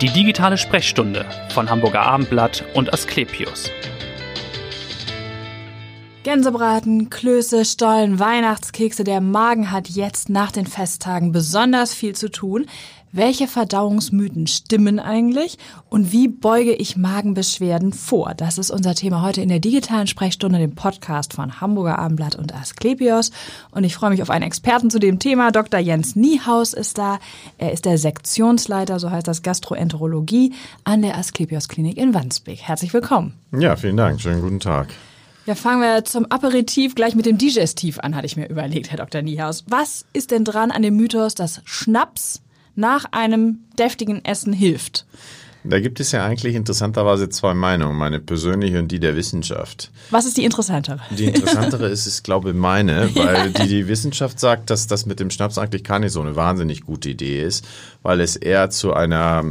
Die digitale Sprechstunde von Hamburger Abendblatt und Asklepios. Gänsebraten, Klöße, Stollen, Weihnachtskekse. Der Magen hat jetzt nach den Festtagen besonders viel zu tun. Welche Verdauungsmythen stimmen eigentlich? Und wie beuge ich Magenbeschwerden vor? Das ist unser Thema heute in der digitalen Sprechstunde, dem Podcast von Hamburger Abendblatt und Asklepios. Und ich freue mich auf einen Experten zu dem Thema. Dr. Jens Niehaus ist da. Er ist der Sektionsleiter, so heißt das Gastroenterologie, an der Asklepios Klinik in Wandsbek. Herzlich willkommen. Ja, vielen Dank. Schönen guten Tag. Ja, fangen wir zum Aperitif gleich mit dem Digestiv an, hatte ich mir überlegt, Herr Dr. Niehaus. Was ist denn dran an dem Mythos, dass Schnaps nach einem deftigen Essen hilft? Da gibt es ja eigentlich interessanterweise zwei Meinungen, meine persönliche und die der Wissenschaft. Was ist die interessantere? Die interessantere ist, ich glaube, meine, weil die, die Wissenschaft sagt, dass das mit dem Schnaps eigentlich gar nicht so eine wahnsinnig gute Idee ist, weil es eher zu einer,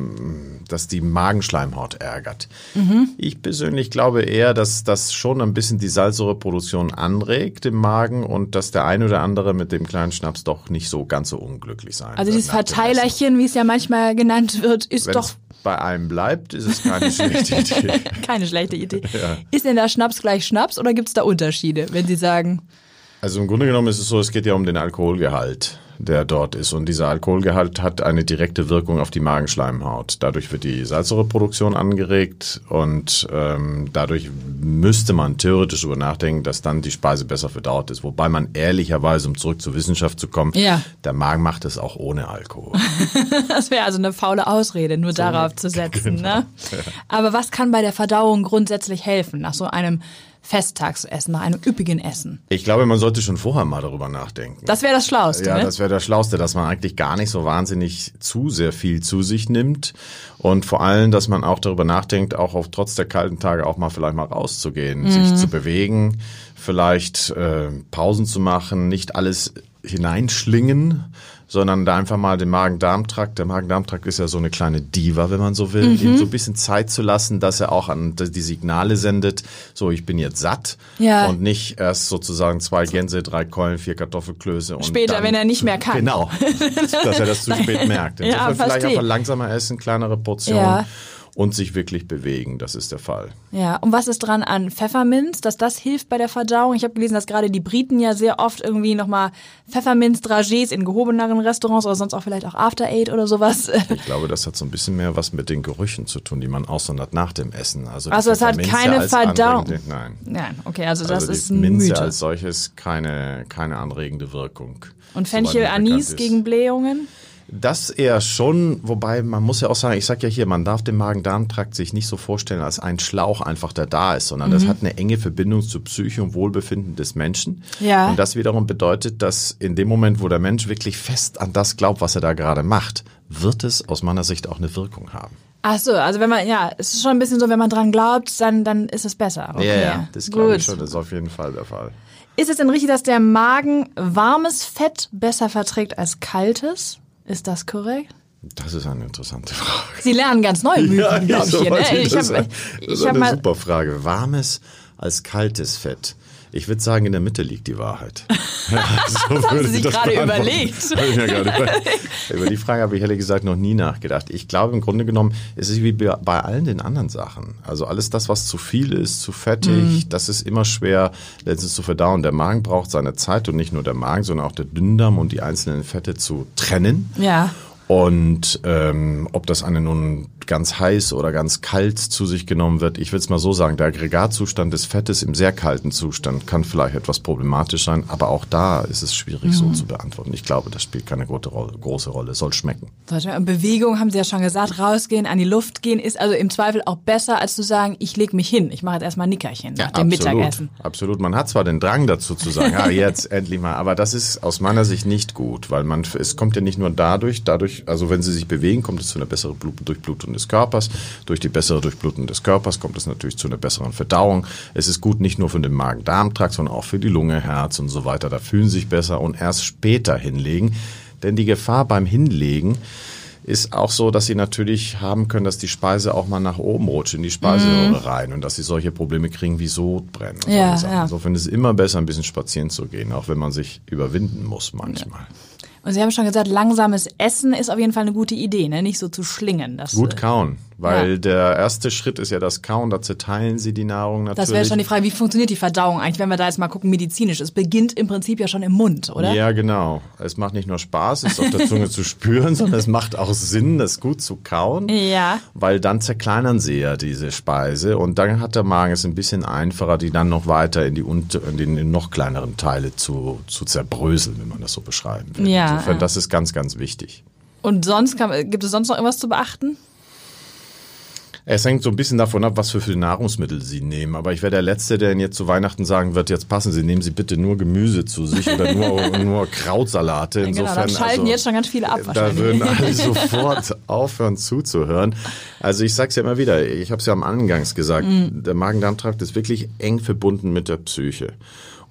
dass die Magenschleimhaut ärgert. Mhm. Ich persönlich glaube eher, dass das schon ein bisschen die Salzsäureproduktion anregt im Magen und dass der ein oder andere mit dem kleinen Schnaps doch nicht so ganz so unglücklich sein Also dieses Verteilerchen, wie es ja manchmal genannt wird, ist Wenn doch bei einem bleibt, ist es keine schlechte Idee. keine schlechte Idee. Ja. Ist denn da Schnaps gleich Schnaps oder gibt es da Unterschiede, wenn Sie sagen? Also im Grunde genommen ist es so, es geht ja um den Alkoholgehalt der dort ist. Und dieser Alkoholgehalt hat eine direkte Wirkung auf die Magenschleimhaut. Dadurch wird die Salzsäureproduktion angeregt und ähm, dadurch müsste man theoretisch darüber nachdenken, dass dann die Speise besser verdaut ist. Wobei man ehrlicherweise, um zurück zur Wissenschaft zu kommen, ja. der Magen macht es auch ohne Alkohol. das wäre also eine faule Ausrede, nur so darauf zu setzen. Genau. Ne? Aber was kann bei der Verdauung grundsätzlich helfen nach so einem Festtagsessen, nach einem üppigen Essen? Ich glaube, man sollte schon vorher mal darüber nachdenken. Das wäre das Schlauste. Ja, ne? das wäre das Schlauste, dass man eigentlich gar nicht so wahnsinnig zu sehr viel zu sich nimmt und vor allem, dass man auch darüber nachdenkt, auch auf trotz der kalten Tage auch mal vielleicht mal rauszugehen, mhm. sich zu bewegen, vielleicht äh, Pausen zu machen, nicht alles hineinschlingen, sondern da einfach mal den Magen-Darm-Trakt, der Magen-Darm-Trakt ist ja so eine kleine Diva, wenn man so will, mhm. ihm so ein bisschen Zeit zu lassen, dass er auch an die Signale sendet, so ich bin jetzt satt ja. und nicht erst sozusagen zwei Gänse, drei Keulen, vier Kartoffelklöße und Später, dann, wenn er nicht mehr kann. Genau, dass er das zu spät merkt. Insofern ja, vielleicht einfach langsamer essen, kleinere Portionen. Ja und sich wirklich bewegen. Das ist der Fall. Ja, und was ist dran an Pfefferminz, dass das hilft bei der Verdauung? Ich habe gelesen, dass gerade die Briten ja sehr oft irgendwie nochmal Pfefferminz-Dragees in gehobeneren Restaurants oder sonst auch vielleicht auch After Eight oder sowas. Ich glaube, das hat so ein bisschen mehr was mit den Gerüchen zu tun, die man aussondert nach dem Essen. Also, also es hat keine Verdauung. Nein. Nein, okay, also das also ist ein Minze Mythos. als solches keine, keine anregende Wirkung. Und Fenchel Anis gegen Blähungen? Das eher schon, wobei man muss ja auch sagen, ich sag ja hier, man darf den Magen-Darm-Trakt sich nicht so vorstellen als ein Schlauch einfach, der da ist, sondern mhm. das hat eine enge Verbindung zu Psyche und Wohlbefinden des Menschen. Ja. Und das wiederum bedeutet, dass in dem Moment, wo der Mensch wirklich fest an das glaubt, was er da gerade macht, wird es aus meiner Sicht auch eine Wirkung haben. Ach so, also wenn man, ja, es ist schon ein bisschen so, wenn man dran glaubt, dann, dann ist es besser. Okay. Ja, ja, das glaube ich schon, das ist auf jeden Fall der Fall. Ist es denn richtig, dass der Magen warmes Fett besser verträgt als kaltes? Ist das korrekt? Das ist eine interessante Frage. Sie lernen ganz neue Mythen, ja, glaube ich. Hier, ne? Ich ist, hab, eine super Frage. Warmes als kaltes Fett. Ich würde sagen, in der Mitte liegt die Wahrheit. Ja, so das haben Sie sich gerade überlegt. über, über die Frage habe ich ehrlich gesagt noch nie nachgedacht. Ich glaube, im Grunde genommen ist es wie bei allen den anderen Sachen. Also alles das, was zu viel ist, zu fettig, mm. das ist immer schwer letztens zu verdauen. Der Magen braucht seine Zeit und nicht nur der Magen, sondern auch der Dünndarm und die einzelnen Fette zu trennen. Ja. Und ähm, ob das eine nun ganz heiß oder ganz kalt zu sich genommen wird, ich will es mal so sagen, der Aggregatzustand des Fettes im sehr kalten Zustand kann vielleicht etwas problematisch sein, aber auch da ist es schwierig mhm. so zu beantworten. Ich glaube, das spielt keine große Rolle, große Rolle. Es soll schmecken. Und Bewegung, haben Sie ja schon gesagt, rausgehen, an die Luft gehen, ist also im Zweifel auch besser, als zu sagen, ich lege mich hin, ich mache jetzt erstmal ein Nickerchen nach ja, dem absolut, Mittagessen. Absolut. Man hat zwar den Drang dazu zu sagen, ja, jetzt endlich mal, aber das ist aus meiner Sicht nicht gut, weil man, es kommt ja nicht nur dadurch, dadurch, also wenn Sie sich bewegen, kommt es zu einer besseren Durchblutung des Körpers. Durch die bessere Durchblutung des Körpers kommt es natürlich zu einer besseren Verdauung. Es ist gut nicht nur für den Magen-Darm-Trakt, sondern auch für die Lunge, Herz und so weiter. Da fühlen sie sich besser und erst später hinlegen. Denn die Gefahr beim Hinlegen ist auch so, dass sie natürlich haben können, dass die Speise auch mal nach oben rutscht, in die Speiseröhre mm. rein und dass sie solche Probleme kriegen wie Sodbrennen. Ja, ja. Insofern ist es immer besser, ein bisschen spazieren zu gehen, auch wenn man sich überwinden muss manchmal. Ja. Und Sie haben schon gesagt, langsames Essen ist auf jeden Fall eine gute Idee, ne? nicht so zu schlingen. Das, Gut äh, kauen, weil Ja. der erste Schritt ist ja das Kauen, da zerteilen Sie die Nahrung natürlich. Das wäre schon die Frage, wie funktioniert die Verdauung eigentlich, wenn wir da jetzt mal gucken, medizinisch. Es beginnt im Prinzip ja schon im Mund, oder? Ja, genau. Es macht nicht nur Spaß, es auf der Zunge zu spüren, sondern es macht auch Sinn, das gut zu kauen. Ja. Weil dann zerkleinern sie ja diese Speise und dann hat der Magen es ein bisschen einfacher, die dann noch weiter in die, unter, in die in noch kleineren Teile zu, zu zerbröseln, wenn man das so beschreiben will. Ja. Insofern, das ist ganz, ganz wichtig. Und sonst kann, gibt es sonst noch irgendwas zu beachten? Es hängt so ein bisschen davon ab, was für viele Nahrungsmittel Sie nehmen. Aber ich wäre der Letzte, der Ihnen jetzt zu Weihnachten sagen wird, jetzt passen Sie, nehmen Sie bitte nur Gemüse zu sich oder nur, nur Krautsalate. genau, Insofern, dann schalten also, jetzt schon ganz viele ab Da würden alle sofort aufhören zuzuhören. Also ich sag's ja immer wieder, ich habe es ja am Angangs gesagt, Mhm. der Magen-Darm-Trakt ist wirklich eng verbunden mit der Psyche.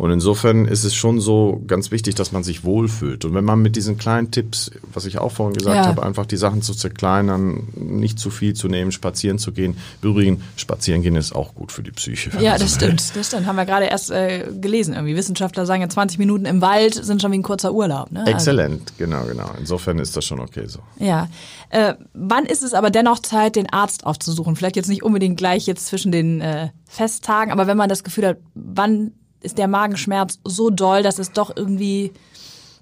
Und insofern ist es schon so ganz wichtig, dass man sich wohlfühlt. Und wenn man mit diesen kleinen Tipps, was ich auch vorhin gesagt Ja. habe, einfach die Sachen zu zerkleinern, nicht zu viel zu nehmen, spazieren zu gehen. Übrigens, spazieren gehen ist auch gut für die Psyche. Ja, man so das will. stimmt, das stimmt. Haben wir gerade erst äh, gelesen. Irgendwie Wissenschaftler sagen ja 20 Minuten im Wald sind schon wie ein kurzer Urlaub. Ne? Exzellent, genau, genau. Insofern ist das schon okay so. Also, ja. Äh, wann ist es aber dennoch Zeit, den Arzt aufzusuchen? Vielleicht jetzt nicht unbedingt gleich jetzt zwischen den äh, Festtagen, aber wenn man das Gefühl hat, wann ist der Magenschmerz so doll, dass es doch irgendwie,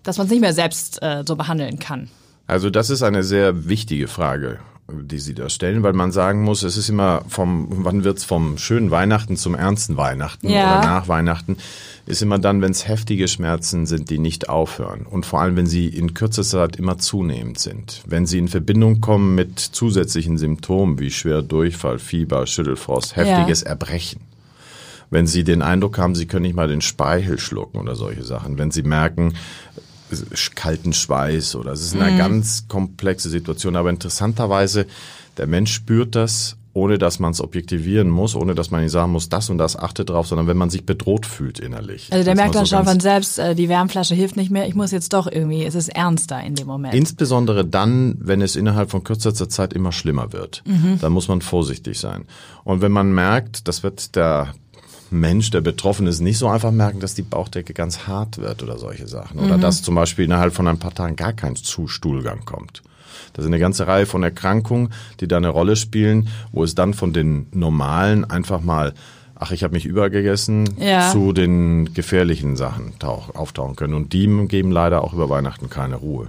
dass man es nicht mehr selbst äh, so behandeln kann? Also das ist eine sehr wichtige Frage, die Sie da stellen, weil man sagen muss, es ist immer vom, wann wird's vom schönen Weihnachten zum ernsten Weihnachten Ja. oder nach Weihnachten, ist immer dann, wenn es heftige Schmerzen sind, die nicht aufhören. Und vor allem, wenn sie in kürzester Zeit immer zunehmend sind. Wenn sie in Verbindung kommen mit zusätzlichen Symptomen wie schwer Durchfall, Fieber, Schüttelfrost, heftiges Erbrechen. Wenn Sie den Eindruck haben, Sie können nicht mal den Speichel schlucken oder solche Sachen. Wenn Sie merken, kalten Schweiß oder es ist eine ganz komplexe Situation. Aber interessanterweise, der Mensch spürt das, ohne dass man es objektivieren muss, ohne dass man ihm sagen muss, das und das achte drauf, sondern wenn man sich bedroht fühlt innerlich. Also der merkt dann schon von selbst, äh, die Wärmflasche hilft nicht mehr, ich muss jetzt doch irgendwie, es ist ernster in dem Moment. Insbesondere dann, wenn es innerhalb von kürzester Zeit immer schlimmer wird. Da muss man vorsichtig sein. Und wenn man merkt, das wird der Mensch, der betroffen ist, nicht so einfach merken, dass die Bauchdecke ganz hart wird oder solche Sachen. Oder dass zum Beispiel innerhalb von ein paar Tagen gar kein Zustuhlgang kommt. Das ist eine ganze Reihe von Erkrankungen, die da eine Rolle spielen, wo es dann von den normalen einfach mal, ach, ich habe mich übergegessen, Ja. zu den gefährlichen Sachen tauch, auftauchen können. Und die geben leider auch über Weihnachten keine Ruhe.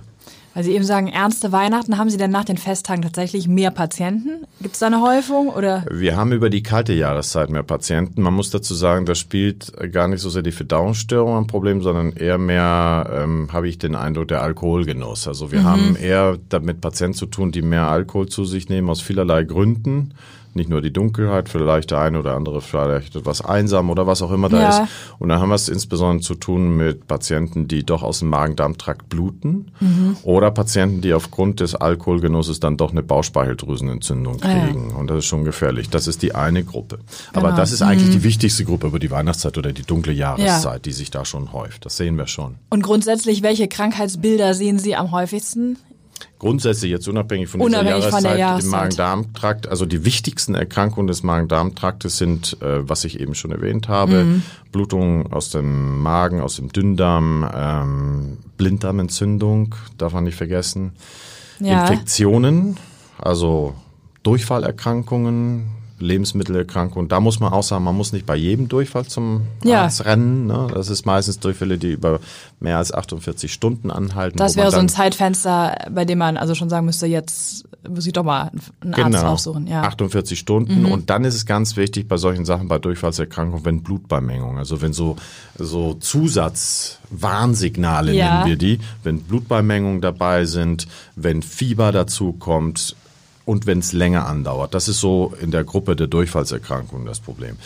Weil Sie eben sagen, ernste Weihnachten, haben Sie denn nach den Festtagen tatsächlich mehr Patienten? Gibt es da eine Häufung oder? Wir haben über die kalte Jahreszeit mehr Patienten. Man muss dazu sagen, da spielt gar nicht so sehr die Verdauungsstörung ein Problem, sondern eher mehr, ähm, habe ich den Eindruck, der Alkoholgenuss. Also wir haben eher damit Patienten zu tun, die mehr Alkohol zu sich nehmen aus vielerlei Gründen. Nicht nur die Dunkelheit, vielleicht der eine oder andere vielleicht etwas einsam oder was auch immer da Ja. ist. Und dann haben wir es insbesondere zu tun mit Patienten, die doch aus dem Magen-Darm-Trakt bluten oder Patienten, die aufgrund des Alkoholgenusses dann doch eine Bauchspeicheldrüsenentzündung Ah, ja. kriegen. Und das ist schon gefährlich. Das ist die eine Gruppe. Aber Genau. das ist eigentlich die wichtigste Gruppe über die Weihnachtszeit oder die dunkle Jahreszeit, die sich da schon häuft. Das sehen wir schon. Und grundsätzlich, welche Krankheitsbilder sehen Sie am häufigsten? Grundsätzlich jetzt unabhängig von Unabhängig dieser der Jahreszeit, im Jahreszeit. Magen-Darm-Trakt, also die wichtigsten Erkrankungen des Magen-Darm-Traktes sind, äh, was ich eben schon erwähnt habe, Mhm. Blutung aus dem Magen, aus dem Dünndarm, ähm, Blinddarmentzündung, darf man nicht vergessen, Ja. Infektionen, also Durchfallerkrankungen, Lebensmittelerkrankungen. Da muss man auch sagen, man muss nicht bei jedem Durchfall zum Ja. Arzt rennen. Ne? Das ist meistens Durchfälle, die über mehr als 48 Stunden anhalten. Das wäre so ein Zeitfenster, bei dem man also schon sagen müsste, jetzt muss ich doch mal einen Arzt aufsuchen. Ja. 48 Genau. Stunden. Und dann ist es ganz wichtig bei solchen Sachen, bei Durchfallserkrankungen, wenn Blutbeimengung, also wenn so, so Zusatzwarnsignale Ja. nennen wir die, wenn Blutbeimengungen dabei sind, wenn Fieber dazu kommt und wenn es länger andauert. Das ist so in der Gruppe der Durchfallserkrankungen das Problem.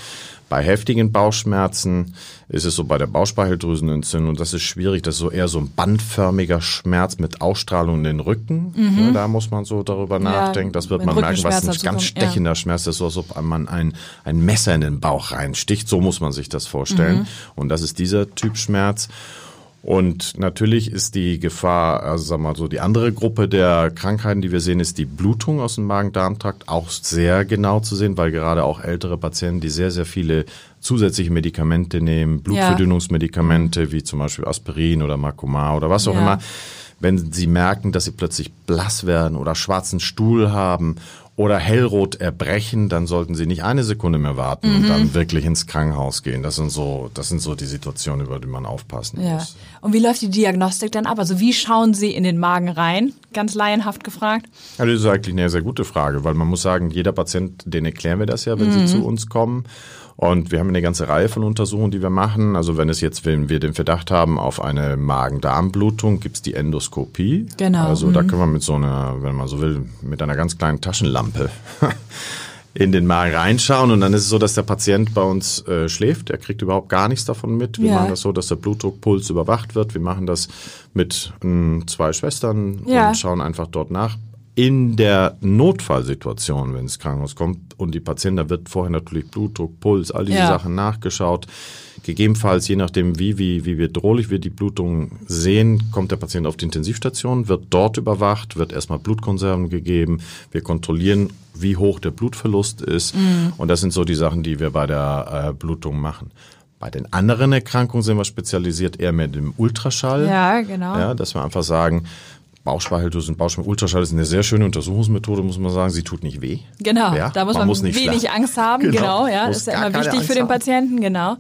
Bei heftigen Bauchschmerzen ist es so bei der Bauchspeicheldrüsenentzündung, das ist schwierig, das ist so eher so ein bandförmiger Schmerz mit Ausstrahlung in den Rücken. Ja, da muss man so darüber nachdenken. Das wird man merken, was ein ganz kommen, ja. stechender Schmerz ist, so als ob man ein, ein Messer in den Bauch reinsticht. So muss man sich das vorstellen. Mhm. Und das ist dieser Typ Schmerz. Und natürlich ist die Gefahr, also sag mal so, die andere Gruppe der Krankheiten, die wir sehen, ist die Blutung aus dem Magen-Darm-Trakt auch sehr genau zu sehen, weil gerade auch ältere Patienten, die sehr, sehr viele zusätzliche Medikamente nehmen, Blutverdünnungsmedikamente, wie zum Beispiel Aspirin oder Macomar oder was auch Ja. immer, wenn sie merken, dass sie plötzlich blass werden oder schwarzen Stuhl haben oder hellrot erbrechen, dann sollten sie nicht eine Sekunde mehr warten Mhm. und dann wirklich ins Krankenhaus gehen. Das sind so, das sind so die Situationen, über die man aufpassen Ja. muss. Und wie läuft die Diagnostik dann ab? Also wie schauen Sie in den Magen rein? Ganz laienhaft gefragt. Ja, das ist eigentlich eine sehr gute Frage, weil man muss sagen, jeder Patient, den erklären wir das ja, wenn sie zu uns kommen. Und wir haben eine ganze Reihe von Untersuchungen, die wir machen. Also wenn es jetzt, wenn wir den Verdacht haben auf eine Magen-Darm-Blutung, gibt's die Endoskopie. Genau, Also da können wir mit so einer, wenn man so will, mit einer ganz kleinen Taschenlampe in den Magen reinschauen und dann ist es so, dass der Patient bei uns äh, schläft. Er kriegt überhaupt gar nichts davon mit. Wir Ja. machen das so, dass der Blutdruckpuls überwacht wird. Wir machen das mit ähm, zwei Schwestern Ja. und schauen einfach dort nach. In der Notfallsituation, wenn ins Krankenhaus kommt und die Patienten, da wird vorher natürlich Blutdruck, Puls, all diese Ja. Sachen nachgeschaut. Gegebenenfalls, je nachdem, wie, wie, wie bedrohlich wir die Blutung sehen, kommt der Patient auf die Intensivstation, wird dort überwacht, wird erstmal Blutkonserven gegeben. Wir kontrollieren, wie hoch der Blutverlust ist. Und das sind so die Sachen, die wir bei der äh, Blutung machen. Bei den anderen Erkrankungen sind wir spezialisiert eher mit dem Ultraschall. Ja, genau. Ja, dass wir einfach sagen, Bauchspeicheldrüse und Bauchspeicheldrüse ist eine sehr schöne Untersuchungsmethode, muss man sagen. Sie tut nicht weh. Genau, Ja, da muss man man, muss nicht wenig schlafen. Angst haben. Genau, Genau, ja, das ist ja immer wichtig Angst für den. Patienten, genau.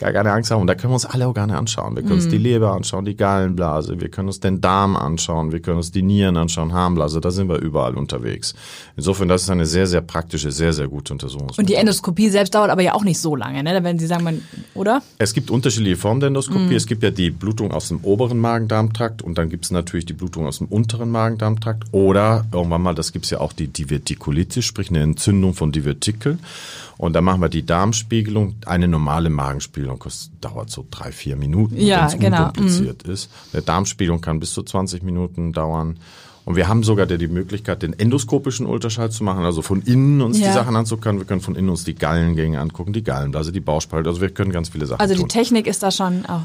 Gar keine Angst haben. Und da können wir uns alle Organe anschauen. Wir können uns die Leber anschauen, die Gallenblase, wir können uns den Darm anschauen, wir können uns die Nieren anschauen, Harnblase, da sind wir überall unterwegs. Insofern, das ist eine sehr, sehr praktische, sehr, sehr gute Untersuchungsmethode. Und die Endoskopie selbst dauert aber ja auch nicht so lange, ne? Wenn Sie sagen, man, oder? Es gibt unterschiedliche Formen der Endoskopie. Mhm. Es gibt ja die Blutung aus dem oberen Magen-Darm-Trakt und dann gibt es natürlich die Blutung aus dem unteren Magen-Darm-Trakt. Oder irgendwann mal, das gibt es ja auch die Divertikulitis, sprich eine Entzündung von Divertikel. Und da machen wir die Darmspiegelung. Eine normale Magenspiegelung kostet, dauert so drei, vier Minuten, Ja, wenn es genau. unkompliziert ist. Eine Darmspiegelung kann bis zu 20 Minuten dauern. Und wir haben sogar die die Möglichkeit, den endoskopischen Ultraschall zu machen, also von innen uns Ja. die Sachen anzugucken. Wir können von innen uns die Gallengänge angucken, die Gallenblase, die Bauchspalte. Also wir können ganz viele Sachen Also die tun. Technik ist da schon auch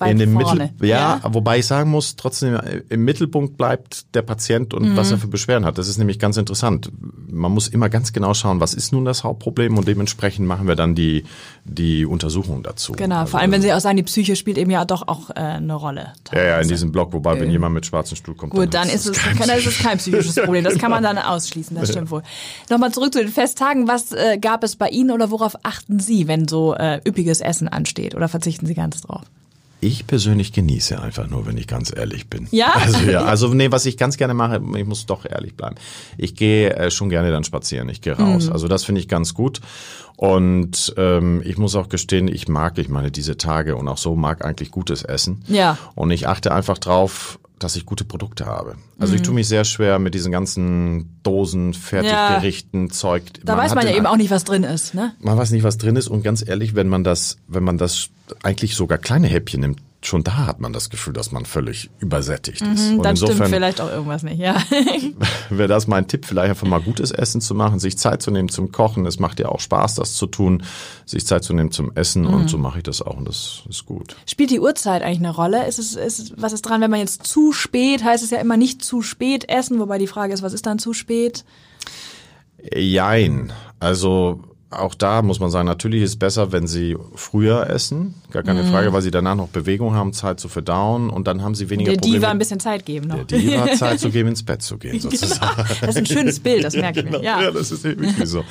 weit in dem vorne. Mittel, ja, wobei ich sagen muss, trotzdem äh, im Mittelpunkt bleibt der Patient und was er Mhm. für Beschwerden hat. Das ist nämlich ganz interessant. Man muss immer ganz genau schauen, was ist nun das Hauptproblem und dementsprechend machen wir dann die die Untersuchung dazu. Genau, Also vor allem wenn Sie auch sagen, die Psyche spielt eben ja doch auch äh, eine Rolle. ja, ja, in teilweise. diesem Blog, wobei wenn jemand mit schwarzem Stuhl kommt, Gut, dann ist es, kein dann ist es kein psychisches Problem. Das kann man dann ausschließen, das stimmt wohl. Nochmal zurück zu den Festtagen. Was äh, gab es bei Ihnen oder worauf achten Sie, wenn so äh, üppiges Essen ansteht? Oder verzichten Sie ganz drauf? Ich persönlich genieße einfach nur, wenn ich ganz ehrlich bin. Ja? Also ja, also nee, was ich ganz gerne mache, ich muss doch ehrlich bleiben. Ich gehe äh, schon gerne dann spazieren, ich gehe raus. Mhm. Also das finde ich ganz gut. Und ähm, ich muss auch gestehen, ich mag, ich meine, diese Tage und auch so mag eigentlich gutes Essen. Ja. Und ich achte einfach drauf, dass ich gute Produkte habe. Also ich tue mich sehr schwer mit diesen ganzen Dosen, Fertiggerichten, Zeug. Da weiß hat man ja eben auch nicht, was drin ist, ne? man weiß nicht, was drin ist und ganz ehrlich, wenn man das, wenn man das eigentlich sogar kleine Häppchen nimmt, schon da hat man das Gefühl, dass man völlig übersättigt ist. und Mhm, Dann stimmt insofern vielleicht auch irgendwas nicht, ja. wäre das mein Tipp, vielleicht einfach mal gutes Essen zu machen, sich Zeit zu nehmen zum Kochen. Es macht ja auch Spaß, das zu tun, sich Zeit zu nehmen zum Essen Mhm. und so mache ich das auch und das ist gut. Spielt die Uhrzeit eigentlich eine Rolle? Ist es, ist, was ist dran, wenn man jetzt zu spät, heißt es ja immer nicht zu spät essen, wobei die Frage ist, was ist dann zu spät? Jein. Also auch da muss man sagen, natürlich ist es besser, wenn sie früher essen, gar keine Mhm. Frage, weil sie danach noch Bewegung haben, Zeit zu verdauen und dann haben sie weniger Der Probleme. Diva ein bisschen Zeit geben noch. Der Diva Zeit zu geben, ins Bett zu gehen, sozusagen. Das ist ein schönes Bild, das merke ich mir. Ja. ja, das ist wirklich so.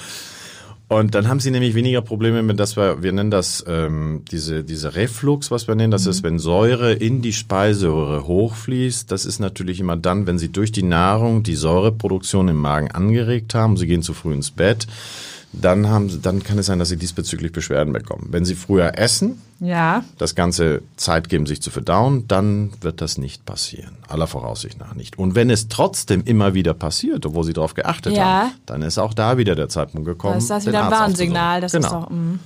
Und dann haben sie nämlich weniger Probleme mit, dass wir, wir nennen das ähm, diese, diese Reflux, was wir nennen. Das ist, wenn Säure in die Speiseröhre hochfließt. Das ist natürlich immer dann, wenn sie durch die Nahrung die Säureproduktion im Magen angeregt haben. Sie gehen zu früh ins Bett. Dann haben, dann kann es sein, dass sie diesbezüglich Beschwerden bekommen. Wenn sie früher essen, Ja. das Ganze Zeit geben, sich zu verdauen, dann wird das nicht passieren. Aller Voraussicht nach nicht. Und wenn es trotzdem immer wieder passiert, obwohl sie darauf geachtet Ja. haben, dann ist auch da wieder der Zeitpunkt gekommen. Da ist das wieder ein Warnsignal. Das aufzusuchen. ist genau. doch, mm.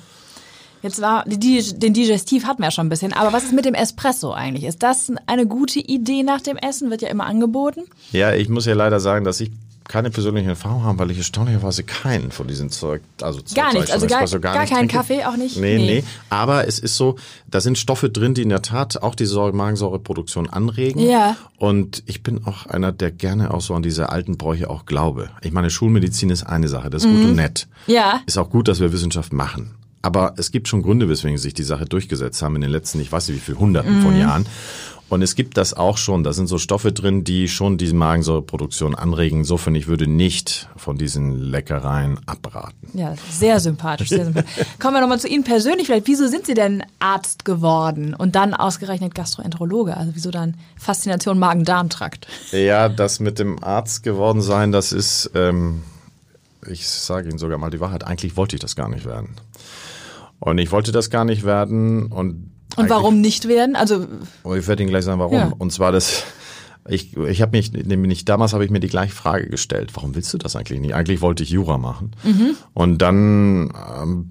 Jetzt war, die, den Digestiv hatten wir ja schon ein bisschen, aber was ist mit dem Espresso eigentlich? Ist das eine gute Idee nach dem Essen? Wird ja immer angeboten. Ja, ich muss ja leider sagen, dass ich keine persönliche Erfahrung habe, weil ich erstaunlicherweise keinen von diesen Zeug, also Gar nichts, ich also gar- gar nicht keinen. Kaffee, auch nicht? Nee, Nee. nee, Aber es ist so, da sind Stoffe drin, die in der Tat auch die Säure, Magensäureproduktion anregen. Ja. Und ich bin auch einer, der gerne auch so an diese alten Bräuche auch glaube. Ich meine, Schulmedizin ist eine Sache, das ist gut und nett. Mhm. Ja. Ist auch gut, dass wir Wissenschaft machen. Aber es gibt schon Gründe, weswegen sich die Sache durchgesetzt haben in den letzten, ich weiß nicht wie viel Hunderten Mhm. von Jahren. Und es gibt das auch schon. Da sind so Stoffe drin, die schon diese Magensäureproduktion anregen. Insofern, ich würde nicht von diesen Leckereien abraten. Ja, sehr sympathisch, sehr sympathisch. Kommen wir nochmal zu Ihnen persönlich. Vielleicht, wieso sind Sie denn Arzt geworden und dann ausgerechnet Gastroenterologe? Also wieso dann Faszination Magen-Darm-Trakt? Ja, das mit dem Arzt geworden sein, das ist, ähm, ich sage Ihnen sogar mal die Wahrheit, eigentlich wollte ich das gar nicht werden. Und ich wollte das gar nicht werden und Und warum nicht werden? Also ich werde Ihnen gleich sagen, warum. Ja. Und zwar das, ich, ich habe mich, nämlich damals habe ich mir die gleiche Frage gestellt. Warum willst du das eigentlich nicht? Eigentlich wollte ich Jura machen. Mhm. Und dann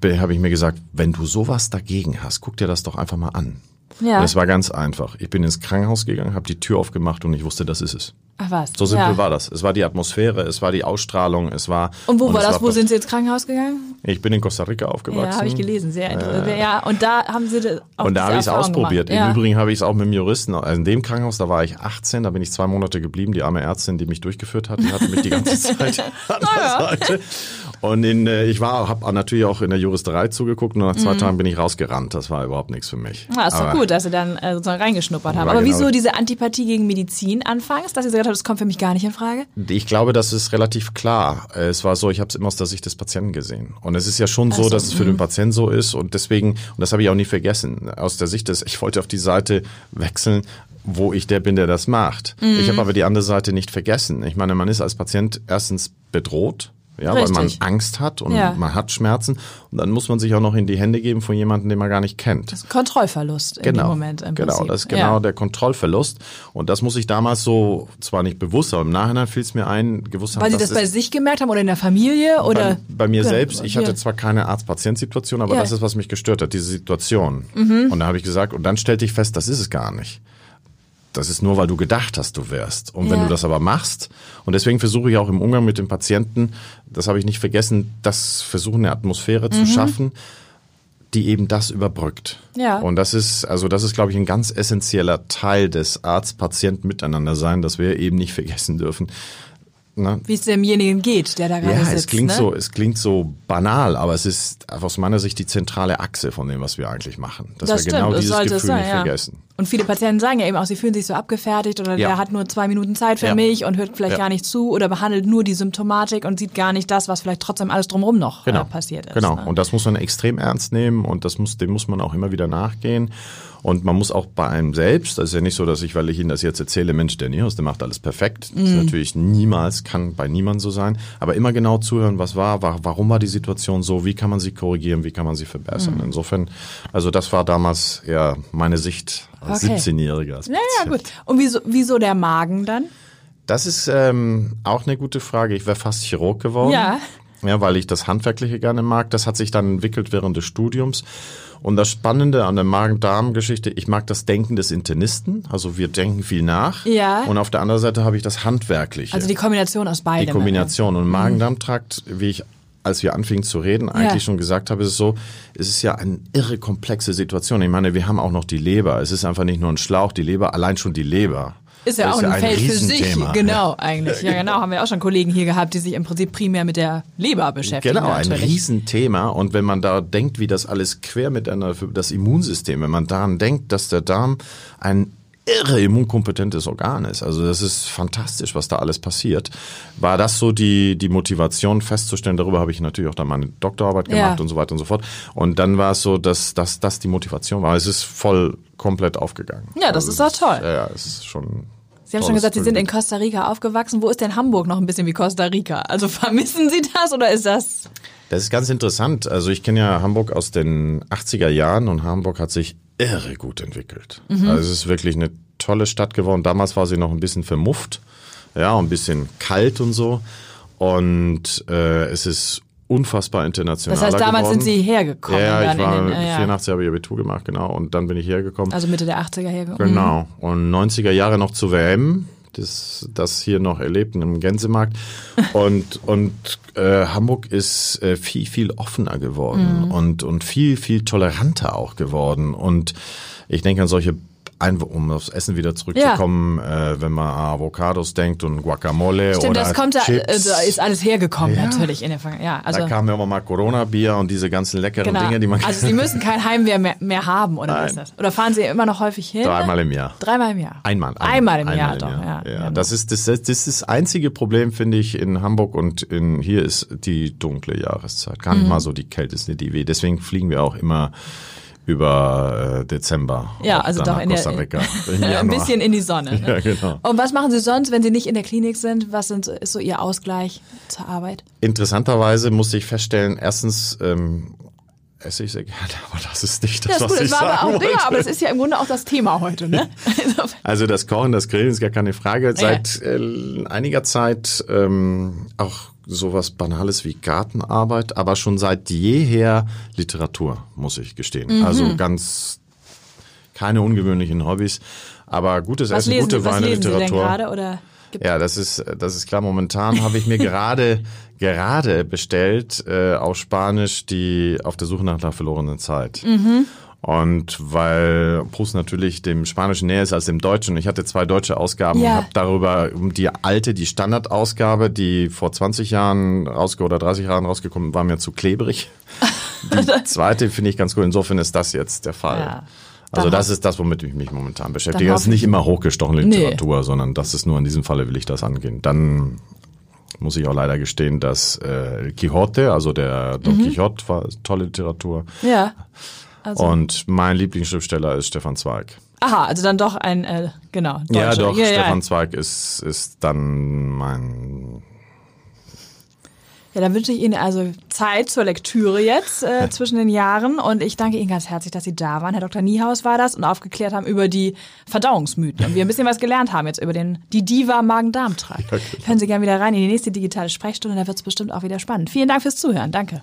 be- habe ich mir gesagt, wenn du sowas dagegen hast, guck dir das doch einfach mal an. Ja. Und es war ganz einfach. Ich bin ins Krankenhaus gegangen, habe die Tür aufgemacht und ich wusste, das ist es. ach was. So simpel ja. war das. Es war die Atmosphäre, es war die Ausstrahlung, es war. Und wo war es das? Wo sind Sie ins Krankenhaus gegangen? Ich bin in Costa Rica aufgewachsen. Ja, habe ich gelesen. Sehr interessant. Ja, und da haben Sie auch Und da habe ich es ausprobiert. Ja. Im Übrigen habe ich es auch mit dem Juristen. Also in dem Krankenhaus, da war ich 18, da bin ich zwei Monate geblieben. Die arme Ärztin, die mich durchgeführt hat, die hatte mich die ganze Zeit an der Seite. Und in, äh, ich war, habe natürlich auch in der Juristerei zugeguckt und nach zwei Tagen bin ich rausgerannt. Das war überhaupt nichts für mich. Mhm. Ah, ist doch gut, dass Sie dann äh, sozusagen reingeschnuppert haben. Aber genau. wieso diese Antipathie gegen Medizin anfangs, dass Sie gesagt haben, das kommt für mich gar nicht in Frage? Ich glaube, das ist relativ klar. Es war so, ich habe es immer aus der Sicht des Patienten gesehen. Und es ist ja schon so, so, dass es für den Patienten so ist. Und deswegen, und das habe ich auch nie vergessen, aus der Sicht des, ich wollte auf die Seite wechseln, wo ich der bin, der das macht. Ich habe aber die andere Seite nicht vergessen. Ich meine, man ist als Patient erstens bedroht. Ja, weil man Richtig. Angst hat und Ja. man hat Schmerzen. Und dann muss man sich auch noch in die Hände geben von jemandem, den man gar nicht kennt. Kontrollverlust in dem Moment im genau, Prinzip. das ist genau ja. der Kontrollverlust. Und das muss ich damals so, zwar nicht bewusst, aber im Nachhinein fiel es mir ein, gewusst haben, Weil Sie das bei sich gemerkt haben oder in der Familie oder? bei, bei mir Ja, selbst. Ich hatte zwar keine Arzt-Patient-Situation, aber. Mhm. das ist, was mich gestört hat, diese Situation. Und da habe ich gesagt, und dann stellte ich fest, das ist es gar nicht. Das ist nur, weil du gedacht hast, du wärst. Und wenn Ja. du das aber machst, und deswegen versuche ich auch im Umgang mit dem Patienten, das habe ich nicht vergessen, das versuchen eine Atmosphäre Mhm. zu schaffen, die eben das überbrückt. Ja. Und das ist, also das ist, glaube ich, ein ganz essentieller Teil des Arzt-Patient-Miteinander sein, dass wir eben nicht vergessen dürfen. Ne? Wie es demjenigen geht, der da gerade Ja, sitzt. es klingt ne? so, es klingt so banal, aber es ist aus meiner Sicht die zentrale Achse von dem, was wir eigentlich machen. Dass Das wir stimmt, genau das dieses sollte Gefühl es sein, nicht ja. vergessen. Und viele Patienten sagen ja eben auch, sie fühlen sich so abgefertigt oder Ja. der hat nur zwei Minuten Zeit für Ja. mich und hört vielleicht Ja. gar nicht zu oder behandelt nur die Symptomatik und sieht gar nicht das, was vielleicht trotzdem alles drumherum noch Genau. äh, passiert ist. Genau. Ne? Und das muss man extrem ernst nehmen und das muss, dem muss man auch immer wieder nachgehen. Und man muss auch bei einem selbst, das ist ja nicht so, dass ich, weil ich Ihnen das jetzt erzähle, Mensch, der Nios, der macht alles perfekt. Das Mhm. ist natürlich niemals, kann bei niemandem so sein. Aber immer genau zuhören, was war, war, warum war die Situation so, wie kann man sie korrigieren, wie kann man sie verbessern. Mhm. Insofern, also das war damals ja meine Sicht als Okay. 17-Jähriger. als Ja, gut. Und wieso, wieso der Magen dann? Das ist ähm, auch eine gute Frage. Ich wäre fast Chirurg geworden. Ja. Ja, weil ich das Handwerkliche gerne mag. Das hat sich dann entwickelt während des Studiums. Und das Spannende an der Magen-Darm-Geschichte, ich mag das Denken des Internisten. Also wir denken viel nach. Ja. Und auf der anderen Seite habe ich das Handwerkliche. Also die Kombination aus Die beidem. Kombination. Und Magen-Darm-Trakt, wie ich als wir anfingen zu reden, eigentlich schon gesagt habe, ist es so, es ist ja eine irre komplexe Situation. Ich meine, wir haben auch noch die Leber. Es ist einfach nicht nur ein Schlauch, die Leber, allein schon die Leber. Ist ja Das auch ein, Feld für sich. Genau, eigentlich. Ja, genau. Haben wir auch schon Kollegen hier gehabt, die sich im Prinzip primär mit der Leber beschäftigen. Genau, ein natürlich. Riesenthema. Und wenn man da denkt, wie das alles quer miteinander für das Immunsystem, wenn man daran denkt, dass der Darm ein irre immunkompetentes Organ ist. Also das ist fantastisch, was da alles passiert. War das so die, die Motivation festzustellen? Darüber habe ich natürlich auch dann meine Doktorarbeit Ja. gemacht und so weiter und so fort. Und dann war es so, dass dass das die Motivation war. Es ist voll komplett aufgegangen. Ja, das ist doch es toll. Ja, ja, es ist schon. Sie haben schon gesagt, Sie sind in Costa Rica aufgewachsen. Wo ist denn Hamburg noch ein bisschen wie Costa Rica? Also vermissen Sie das oder ist das? Das ist ganz interessant. Also ich kenne ja Hamburg aus den 80er Jahren und Hamburg hat sich irre gut entwickelt. Also es ist wirklich eine tolle Stadt geworden. Damals war sie noch ein bisschen vermufft, ja, ein bisschen kalt und so. Und äh, es ist unfassbar international. Das heißt, damals geworden. sind Sie hergekommen. Ja, ich war den, äh, ja. 84 habe ich Abitur gemacht, genau. Und dann bin ich hergekommen. Also Mitte der 80er hergekommen. Genau. Und 90er Jahre noch zur WM. Das, das hier noch erlebt im Gänsemarkt. Und, und äh, Hamburg ist äh, viel, viel offener geworden und, und viel, viel toleranter auch geworden. Und ich denke an solche ein, um aufs Essen wieder zurückzukommen, äh, wenn man an Avocados denkt und Guacamole Stimmt, oder das kommt da, Chips. da ist alles hergekommen Ja. natürlich in der Vergangenheit. Ja, also da kam ja immer mal Corona-Bier und diese ganzen leckeren genau. Dinge, die man also Sie müssen kein Heimweh mehr, mehr haben oder was ist Nein. das? Oder fahren Sie immer noch häufig hin? dreimal im Jahr. Dreimal im Jahr. Einmal. Einmal im einmal Jahr, im doch. Ja, Ja, ja, das ist das, das ist das einzige Problem, finde ich, in Hamburg und in hier ist die dunkle Jahreszeit. Gar Mhm. nicht mal so die kälteste, die weh. Deswegen fliegen wir auch immer über äh, Dezember. Ja, also doch in der, Costa Rica. Im ein bisschen in die Sonne. Ne? Ja, genau. Und was machen Sie sonst, wenn Sie nicht in der Klinik sind? Was sind, ist so Ihr Ausgleich zur Arbeit? Interessanterweise musste ich feststellen, erstens ähm, esse ich sehr gerne, aber das ist nicht das, Ja, ist was gut, ich das war sagen aber auch, wollte. ja, aber das ist ja im Grunde auch das Thema heute, ne? Also, Also das Kochen, das Grillen ist gar keine Frage. Seit äh, einiger Zeit ähm, auch sowas Banales wie Gartenarbeit, aber schon seit jeher Literatur, muss ich gestehen. Mhm. Also ganz keine ungewöhnlichen Hobbys, aber gutes was Essen, lesen, gute Weine, Literatur. gibt- Ja, das ist, das ist klar. Momentan habe ich mir gerade, gerade bestellt äh, auf Spanisch die Auf der Suche nach der verlorenen Zeit. Und weil Proust natürlich dem Spanischen näher ist als dem Deutschen. Ich hatte zwei deutsche Ausgaben Ja. und habe darüber um die alte, die Standardausgabe, die vor 20 Jahren rausge oder 30 Jahren rausgekommen war, mir zu klebrig. Die zweite finde ich ganz cool. Insofern ist das jetzt der Fall. Ja. Also Dann das ist das, womit ich mich momentan beschäftige. Das ist nicht ich- immer hochgestochene Nee. Literatur, sondern das ist nur in diesem Falle will ich das angehen. Dann muss ich auch leider gestehen, dass äh, Quixote, also der Don Mhm. Quixote, war tolle Literatur. Ja. Also, Und mein Lieblingsschriftsteller ist Stefan Zweig. aha, also dann doch ein, äh, genau. Ja, Deutscher. doch, ja, Stefan Zweig ist, ist dann mein Ja, dann wünsche ich Ihnen also Zeit zur Lektüre jetzt äh, zwischen den Jahren und ich danke Ihnen ganz herzlich, dass Sie da waren. Herr Dr. Niehaus war das und aufgeklärt haben über die Verdauungsmythen und wir ein bisschen was gelernt haben jetzt über den die Diva Magen-Darm-Trakt. Hören Sie gerne wieder rein in die nächste digitale Sprechstunde, da wird es bestimmt auch wieder spannend. Vielen Dank fürs Zuhören. Danke.